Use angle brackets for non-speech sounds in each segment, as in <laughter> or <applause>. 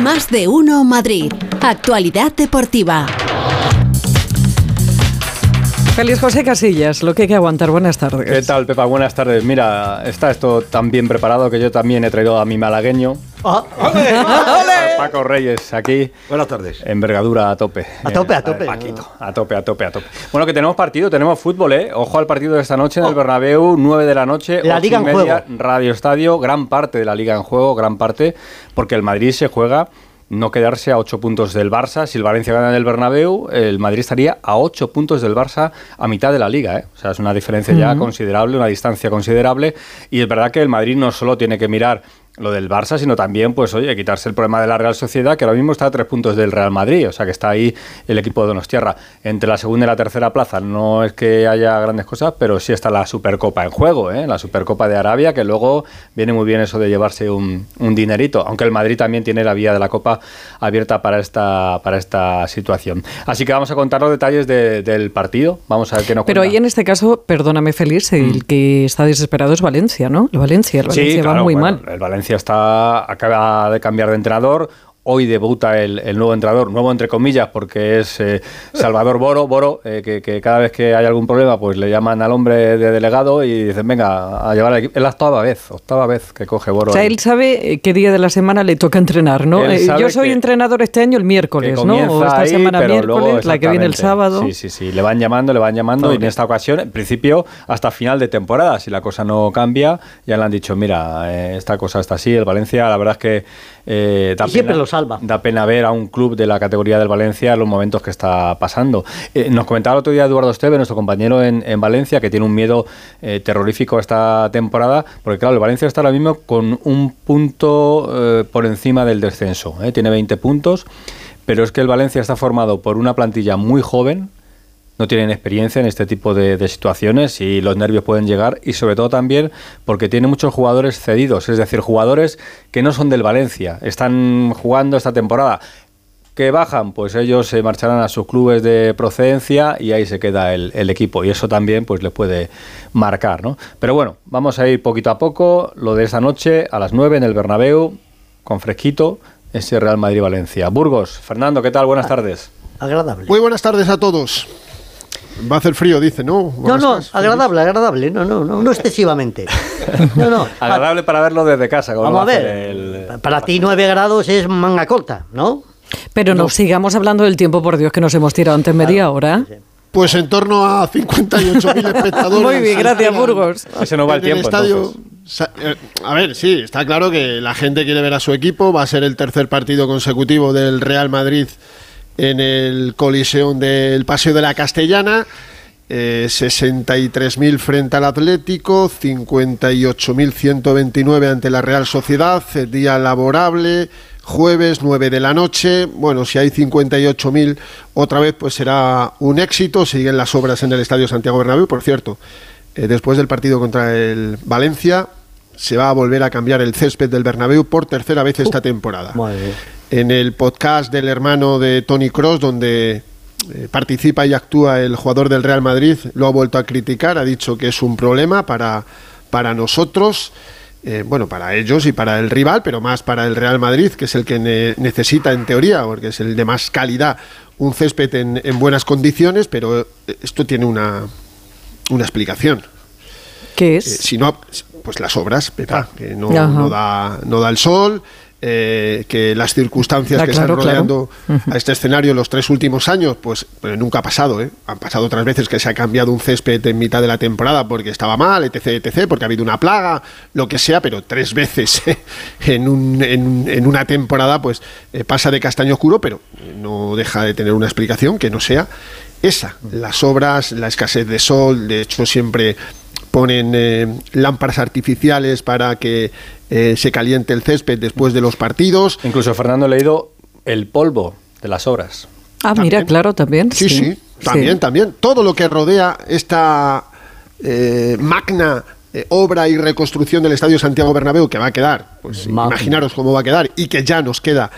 Más de uno Madrid. Actualidad deportiva. Feliz José Casillas, lo que hay que aguantar. Buenas tardes. ¿Qué tal, Pepa? Buenas tardes. Mira, está esto tan bien preparado que yo también he traído a mi malagueño. Ah, a Paco Reyes aquí. Buenas tardes. Envergadura a tope. A tope, a Eh, tope. Paquito, a tope, a tope, a tope. Bueno, que tenemos partido, tenemos fútbol, ¿eh? Ojo al partido de esta noche en el Oh. Bernabéu, 9 de la noche, La ocho Liga y en media, juego. Radio Estadio, gran parte de la Liga en juego, gran parte, porque el Madrid se juega no quedarse a 8 puntos del Barça. Si el Valencia gana en el Bernabéu, el Madrid estaría a 8 puntos del Barça a mitad de la Liga, ¿eh? O sea, es una diferencia ya considerable, una distancia considerable. Y es verdad que el Madrid no solo tiene que mirar lo del Barça, sino también, pues oye, quitarse el problema de la Real Sociedad, que ahora mismo está a tres puntos del Real Madrid, o sea que está ahí el equipo de Donostierra. Entre la segunda y la tercera plaza no es que haya grandes cosas, pero sí está la Supercopa en juego, ¿eh? la Supercopa de Arabia, que luego viene muy bien eso de llevarse un, un dinerito, aunque el Madrid también tiene la vía de la Copa abierta para esta, para esta situación. Así que vamos a contar los detalles de- del partido, vamos a ver qué nos Pero cuenta. ahí en este caso, perdóname Félix, el que está desesperado es Valencia, ¿no? El Valencia, el Valencia va claro, muy bueno, mal. El Valencia está acaba de cambiar de entrenador. Hoy debuta el, el nuevo entrenador, nuevo entre comillas, porque es eh, Salvador Boro, Boro eh, que, que cada vez que hay algún problema, pues le llaman al hombre de delegado y dicen, venga, a llevar al equipo. Es la octava vez, octava vez que coge Boro. O sea, ahí. él sabe eh, qué día de la semana le toca entrenar, ¿no? Eh, Yo soy que- entrenador este año el miércoles, ¿no? O esta ahí, semana luego, miércoles, la que viene el sábado. Sí, sí, sí. Le van llamando, le van llamando y en esta ocasión, en principio, hasta final de temporada. Si la cosa no cambia, ya le han dicho, mira, eh, esta cosa está así. El Valencia, la verdad es que eh, Y siempre pena, lo salva. da pena ver a un club de la categoría del Valencia en los momentos que está pasando. Eh, nos comentaba el otro día Eduardo Esteve, nuestro compañero en, en Valencia, que tiene un miedo eh, terrorífico esta temporada, porque claro, el Valencia está ahora mismo con un punto eh, por encima del descenso. Tiene 20 puntos, pero es que el Valencia está formado por una plantilla muy joven, no tienen experiencia en este tipo de, de situaciones y los nervios pueden llegar y sobre todo también porque tiene muchos jugadores cedidos, es decir, jugadores que no son del Valencia, están jugando esta temporada. Que bajan, pues ellos se marcharán a sus clubes de procedencia y ahí se queda el, el equipo y eso también pues les puede marcar, ¿no? Pero bueno, vamos a ir poquito a poco, lo de esta noche a las 9 en el Bernabéu, con fresquito, ese Real Madrid-Valencia. Burgos, Fernando, ¿qué tal? Buenas tardes. Agradable. Muy buenas tardes a todos. Va a hacer frío, dice, ¿no? No, no, agradable, agradable. No, no, no, no excesivamente. No, no. <laughs> Agradable para verlo desde casa. como Vamos a ver. el- Para ti 9 grados es manga corta, ¿no? Pero no sigamos hablando del tiempo, por Dios, que nos hemos tirado antes media hora. Pues en torno a 58.000 <laughs> espectadores. Muy bien, gracias, Burgos. Ese no va el tiempo, estadio. eh, A ver, sí, está claro que la gente quiere ver a su equipo. Va a ser el tercer partido consecutivo del Real Madrid en el Coliseum del Paseo de la Castellana. Eh, 63.000 frente al Atlético, 58.129 ante la Real Sociedad, día laborable, jueves 9 de la noche. Bueno, si hay 58.000 otra vez, pues será un éxito. Siguen las obras en el Estadio Santiago Bernabéu, por cierto. eh, después del partido contra el Valencia, se va a volver a cambiar el césped del Bernabéu por tercera vez esta temporada Madre. En el podcast del hermano de Tony Cross, donde eh, participa y actúa el jugador del Real Madrid, lo ha vuelto a criticar, ha dicho que es un problema para, para nosotros, eh, bueno, para ellos y para el rival, pero más para el Real Madrid, que es el que ne- necesita en teoría, porque es el de más calidad, un césped en, en buenas condiciones, pero eh, esto tiene una, una explicación. ¿Qué Eh, es? si no, pues las obras, Pepa, que no, Ajá. no da, no da el sol, eh, que las circunstancias Ah, que claro, están rodeando claro. a este escenario los tres últimos años, pues eh, nunca ha pasado, ¿eh? Han pasado otras veces que se ha cambiado un césped en mitad de la temporada porque estaba mal, etc., etc., porque ha habido una plaga, lo que sea, pero tres veces <laughs> en, un- en- en una temporada, pues pasa de castaño oscuro, pero no deja de tener una explicación que no sea esa. Las obras, la escasez de sol, de hecho siempre ponen eh, lámparas artificiales para que eh, se caliente el césped después de los partidos. Incluso Fernando ha leído el polvo de las obras. Ah, mira, claro, también. Sí, sí, también, también. Todo lo que rodea esta eh, magna eh, obra y reconstrucción del Estadio Santiago Bernabéu que va a quedar, pues Magna. imaginaros cómo va a quedar y que ya nos queda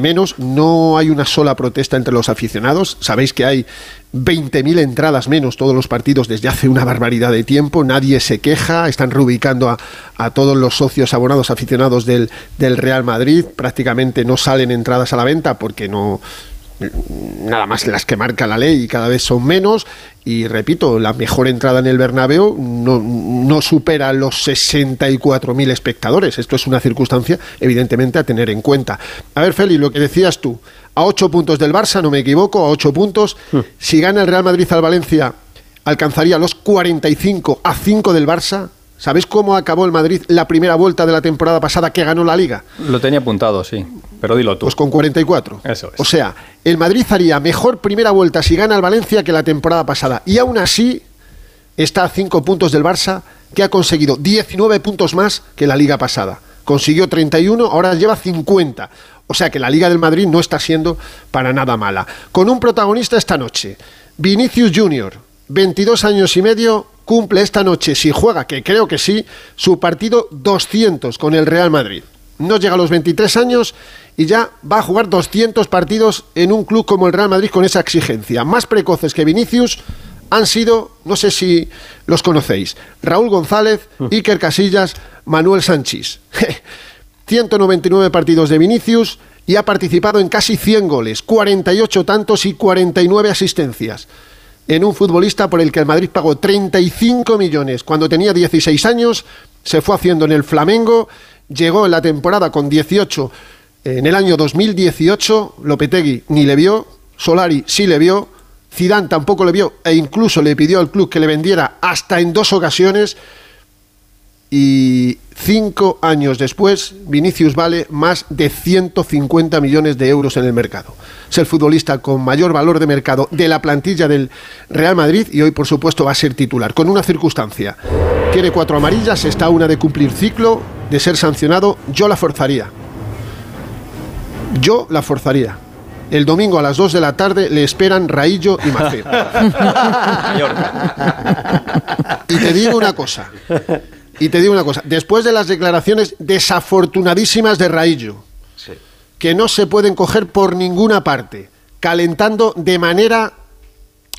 menos, no hay una sola protesta entre los aficionados. Sabéis que hay 20.000 entradas menos todos los partidos desde hace una barbaridad de tiempo. Nadie se queja. Están reubicando a, a todos los socios abonados aficionados del, del Real Madrid. Prácticamente no salen entradas a la venta porque no, nada más las que marca la ley y cada vez son menos y repito, la mejor entrada en el Bernabéu no, no supera los 64.000 espectadores. Esto es una circunstancia evidentemente a tener en cuenta. A ver, Feli, lo que decías tú, a 8 puntos del Barça, no me equivoco, a 8 puntos, si gana el Real Madrid al Valencia alcanzaría los 45 a 5 del Barça, ¿Sabéis cómo acabó el Madrid la primera vuelta de la temporada pasada que ganó la liga? Lo tenía apuntado, sí, pero dilo tú. Pues con 44. Eso es. O sea, el Madrid haría mejor primera vuelta si gana el Valencia que la temporada pasada. Y aún así está a 5 puntos del Barça, que ha conseguido 19 puntos más que la liga pasada. Consiguió 31, ahora lleva 50. O sea que la liga del Madrid no está siendo para nada mala. Con un protagonista esta noche, Vinicius Junior, 22 años y medio, cumple esta noche, si juega, que creo que sí, su partido 200 con el Real Madrid. No llega a los 23 años y ya va a jugar 200 partidos en un club como el Real Madrid con esa exigencia. Más precoces que Vinicius han sido, no sé si los conocéis, Raúl González, Iker Casillas, Manuel Sánchez. <laughs> 199 partidos de Vinicius y ha participado en casi 100 goles, 48 tantos y 49 asistencias en un futbolista por el que el Madrid pagó 35 millones cuando tenía 16 años, se fue haciendo en el Flamengo, llegó en la temporada con 18 en el año 2018, Lopetegui ni le vio, Solari sí le vio, Zidane tampoco le vio e incluso le pidió al club que le vendiera hasta en dos ocasiones y cinco años después Vinicius vale más de 150 millones de euros en el mercado. Es el futbolista con mayor valor de mercado de la plantilla del Real Madrid y hoy por supuesto va a ser titular, con una circunstancia. Tiene cuatro amarillas, está una de cumplir ciclo, de ser sancionado, yo la forzaría. Yo la forzaría. El domingo a las 2 de la tarde le esperan Raillo y Maceo. <laughs> y te digo una cosa. Y te digo una cosa. Después de las declaraciones desafortunadísimas de Raillo, que no se pueden coger por ninguna parte, calentando de manera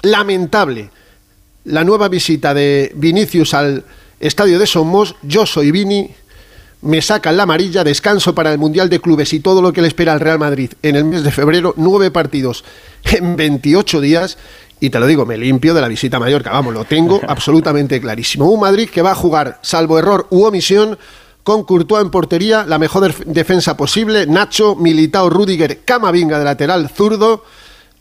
lamentable la nueva visita de Vinicius al estadio de Somos, yo soy Vini, me sacan la amarilla, descanso para el Mundial de Clubes y todo lo que le espera al Real Madrid en el mes de febrero, nueve partidos en 28 días. Y te lo digo, me limpio de la visita a Mallorca, vamos, lo tengo <laughs> absolutamente clarísimo. Un Madrid que va a jugar, salvo error u omisión, con Courtois en portería, la mejor def- defensa posible, Nacho, Militao, Rudiger, Camavinga de lateral zurdo,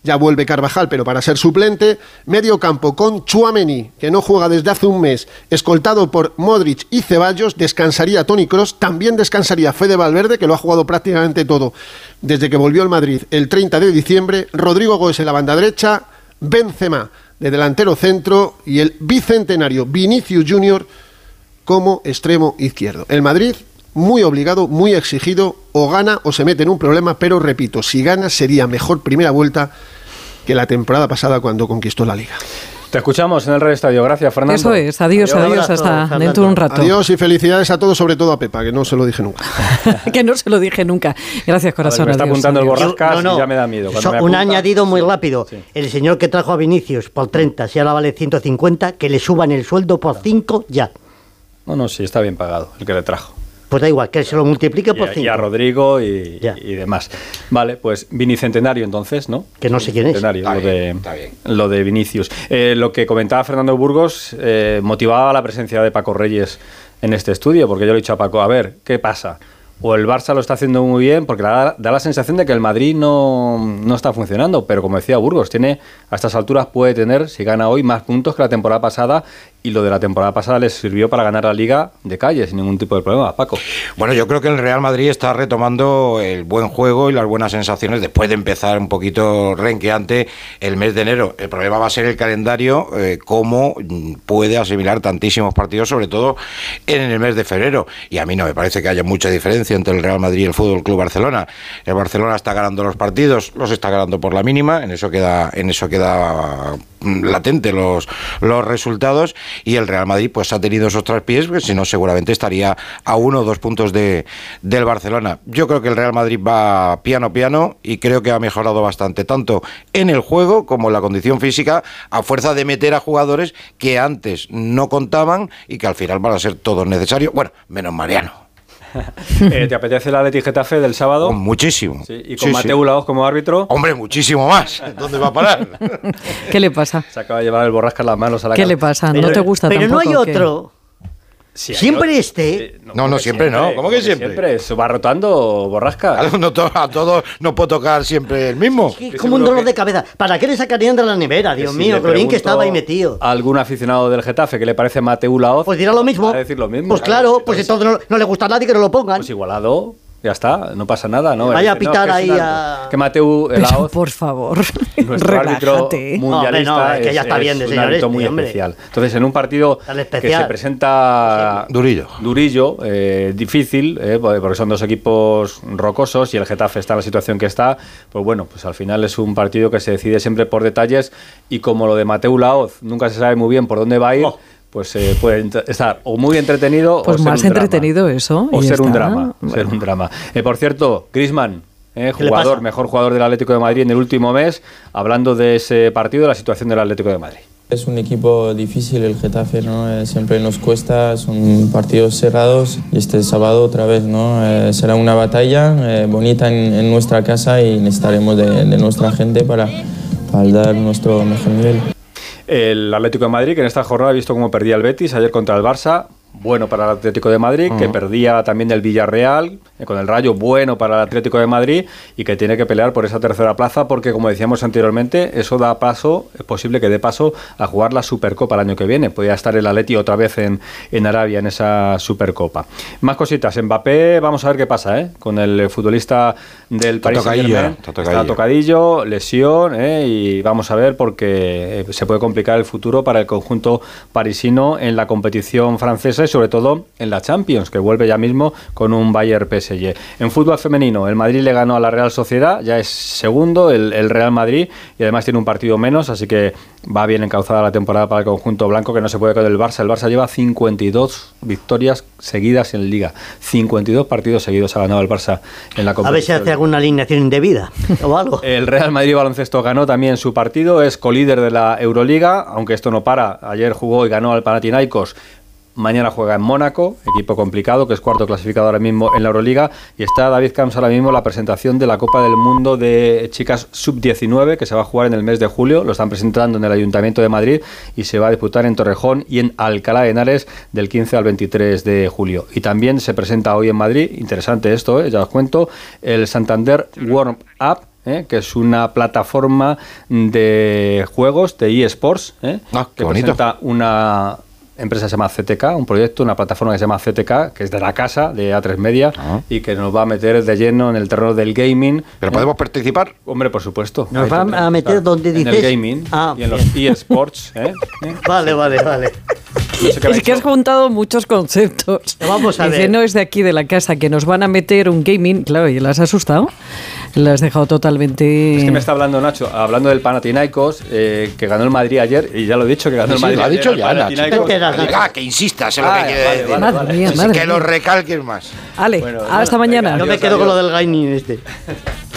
ya vuelve Carvajal, pero para ser suplente, medio campo con Chuameni, que no juega desde hace un mes, escoltado por Modric y Ceballos, descansaría Tony Cross, también descansaría Fede Valverde, que lo ha jugado prácticamente todo desde que volvió al Madrid el 30 de diciembre, Rodrigo Goes en la banda derecha, Benzema de delantero centro y el bicentenario Vinicius Junior como extremo izquierdo. El Madrid muy obligado, muy exigido, o gana o se mete en un problema, pero repito, si gana sería mejor primera vuelta que la temporada pasada cuando conquistó la liga. Te escuchamos en el Radio Estadio. Gracias, Fernando. Eso es, adiós, Adiós, hasta Fernando. dentro de un rato. Adiós y felicidades a todos, sobre todo a Pepa, que no se lo dije nunca. <laughs> que no se lo dije nunca. Gracias, corazón. me está adiós, apuntando el adiós. borra- Rascas y ya me da miedo. Cuando So- me un añadido muy rápido. Sí. El señor que trajo a Vinicius por 30, si ahora vale 150, que le suban el sueldo por 5 ya. No, no, sí, está bien pagado el que le trajo. Pues da igual, que se lo multiplique Y por a, y 5. a Rodrigo y, Ya. y demás. Vale, pues Binicentenario entonces, ¿no? Que no sé quién es. Centenario, Está lo, bien, de, está bien. lo de Vinicius. Eh, lo que comentaba Fernando Burgos eh, motivaba la presencia de Paco Reyes en este estudio, porque yo le he dicho a Paco, a ver, ¿qué pasa? O el Barça lo está haciendo muy bien, porque da, da la sensación de que el Madrid no, no está funcionando, pero como decía Burgos, tiene a estas alturas puede tener, si gana hoy, más puntos que la temporada pasada, y lo de la temporada pasada les sirvió para ganar la liga de calle, sin ningún tipo de problema, Paco. Bueno, yo creo que el Real Madrid está retomando el buen juego y las buenas sensaciones después de empezar un poquito renqueante el mes de enero. El problema va a ser el calendario, eh, cómo mm, puede asimilar tantísimos partidos, sobre todo en el mes de febrero. Y a mí no me parece que haya mucha diferencia entre el Real Madrid y el Fútbol Club Barcelona. El Barcelona está ganando los partidos, los está ganando por la mínima, en eso queda, en eso queda latente los, los resultados y el Real Madrid pues ha tenido esos tres pies, porque si no seguramente estaría a uno o dos puntos de, del Barcelona. Yo creo que el Real Madrid va piano piano y creo que ha mejorado bastante, tanto en el juego como en la condición física, a fuerza de meter a jugadores que antes no contaban y que al final van a ser todos necesarios. Bueno, menos Mariano. <laughs> Eh, ¿Te apetece el Atleti Getafe del sábado? Con muchísimo. Sí, y con Sí, Mateu. Laoz como árbitro. Hombre, muchísimo más. ¿Dónde va a parar? <laughs> ¿Qué le pasa? Se acaba de llevar el borrasca en las manos a la ¿Qué cara. le pasa? Pero- ¿No te gusta Pero no tampoco? hay que- otro. Sí, Siempre otro. este. Eh, No, no, siempre no. ¿Cómo que siempre? Se va rotando borrasca. <laughs> Claro, no to- a todos no puede tocar siempre el mismo. Es como un dolor que- de cabeza. ¿Para qué le sacarían de la nevera? Dios mío, lo bien que estaba ahí metido. a algún aficionado del Getafe que le parece Mateu Laoz. Pues dirá lo mismo. Va a decir lo mismo. Pues claro, pues entonces no, no le gusta a nadie que no lo pongan. Pues igualado, ya está, no pasa nada, ¿no? Vaya a no, pitar que es ahí una- a- Que Mateu Pero, Laoz, por favor, nuestro árbitro mundialista, No, hombre, no, es que ya está bien de un señor árbitro este, muy hombre. especial. Entonces, en un partido que se presenta Durillo. durillo, eh, difícil, eh, porque son dos equipos rocosos y el Getafe está en la situación que está, pues bueno, pues al final es un partido que se decide siempre por detalles y como lo de Mateu Laoz nunca se sabe muy bien por dónde va a ir, Oh. Pues eh, puede estar o muy entretenido Pues o ser más un drama. entretenido eso, O ser un drama, ser Bueno. un drama. Eh, por cierto, Griezmann, eh, ¿Qué le jugador, mejor jugador del Atlético de Madrid en el último mes, hablando de ese partido, de la situación del Atlético de Madrid. Es un equipo difícil el Getafe, ¿no? Eh, siempre nos cuesta, son partidos cerrados y este sábado otra vez, ¿no? Eh, será una batalla eh, bonita en, en nuestra casa y necesitaremos de, de nuestra gente para, para dar nuestro mejor nivel. El Atlético de Madrid, que en esta jornada ha visto cómo perdía el Betis ayer contra el Barça, bueno para el Atlético de Madrid, que perdía también el Villarreal, eh, con el Rayo, bueno para el Atlético de Madrid, y que tiene que pelear por esa tercera plaza, porque como decíamos anteriormente, eso da paso, es posible que dé paso a jugar la Supercopa el año que viene. Podría estar el Atleti otra vez en, en Arabia en esa Supercopa. Más cositas, Mbappé, vamos a ver qué pasa, ¿eh? Con el futbolista del Paris Saint-Germain. está tocadillo. Está tocadillo, lesión, ¿eh? y vamos a ver porque eh, se puede complicar el futuro para el conjunto parisino en la competición francesa sobre todo en la Champions, que vuelve ya mismo con un Bayern PSG. En fútbol femenino, el Madrid le ganó a la Real Sociedad, ya es segundo el, el Real Madrid y además tiene un partido menos, así que va bien encauzada la temporada para el conjunto blanco que no se puede con el Barça. El Barça lleva 52 victorias seguidas en Liga. 52 partidos seguidos ha ganado el Barça en la competición. A ver si hace alguna alineación indebida <laughs> o algo. El Real Madrid Baloncesto ganó también su partido, es colíder de la Euroliga, aunque esto no para. Ayer jugó y ganó al Panathinaikos. Mañana juega en Mónaco, equipo complicado, que es cuarto clasificado ahora mismo en la Euroliga. Y está David Camps ahora mismo la presentación de la Copa del Mundo de chicas sub-19, que se va a jugar en el mes de julio. Lo están presentando en el Ayuntamiento de Madrid y se va a disputar en Torrejón y en Alcalá de Henares del 15 al 23 de julio. Y también se presenta hoy en Madrid, interesante esto, ¿eh? ya os cuento, el Santander Warm Up. ¿eh? que es una plataforma de juegos de eSports, ¿eh? Ah, que bonito. presenta una empresa que se llama CTK, un proyecto, una plataforma que se llama CTK, que es de la casa, de A3 Media, Ah. y que nos va a meter de lleno en el terreno del gaming. ¿Pero ¿eh? podemos participar? Hombre, por supuesto. Nos va a meter donde En el dices- gaming Ah, y en los eSports. ¿eh? ¿Eh? <laughs> Vale, vale, vale. No sé qué Es que has juntado muchos conceptos. Vamos a Dice, ver. no es de aquí de la casa, que nos van a meter un gaming. Claro, y las has asustado. Las has dejado totalmente. Es que me está hablando Nacho, hablando del Panathinaikos, eh, que ganó el Madrid ayer, y ya lo he dicho, que ganó el Sí, Madrid lo ha dicho ya, Nacho. Ah, que insistas en lo Ah, que quiere vale, decir. vale, Madre mía, madre que lo mía. recalques más. Ale, Bueno, hasta venga, mañana. Yo me Adiós, quedo con lo adiós. del gaining este. <laughs>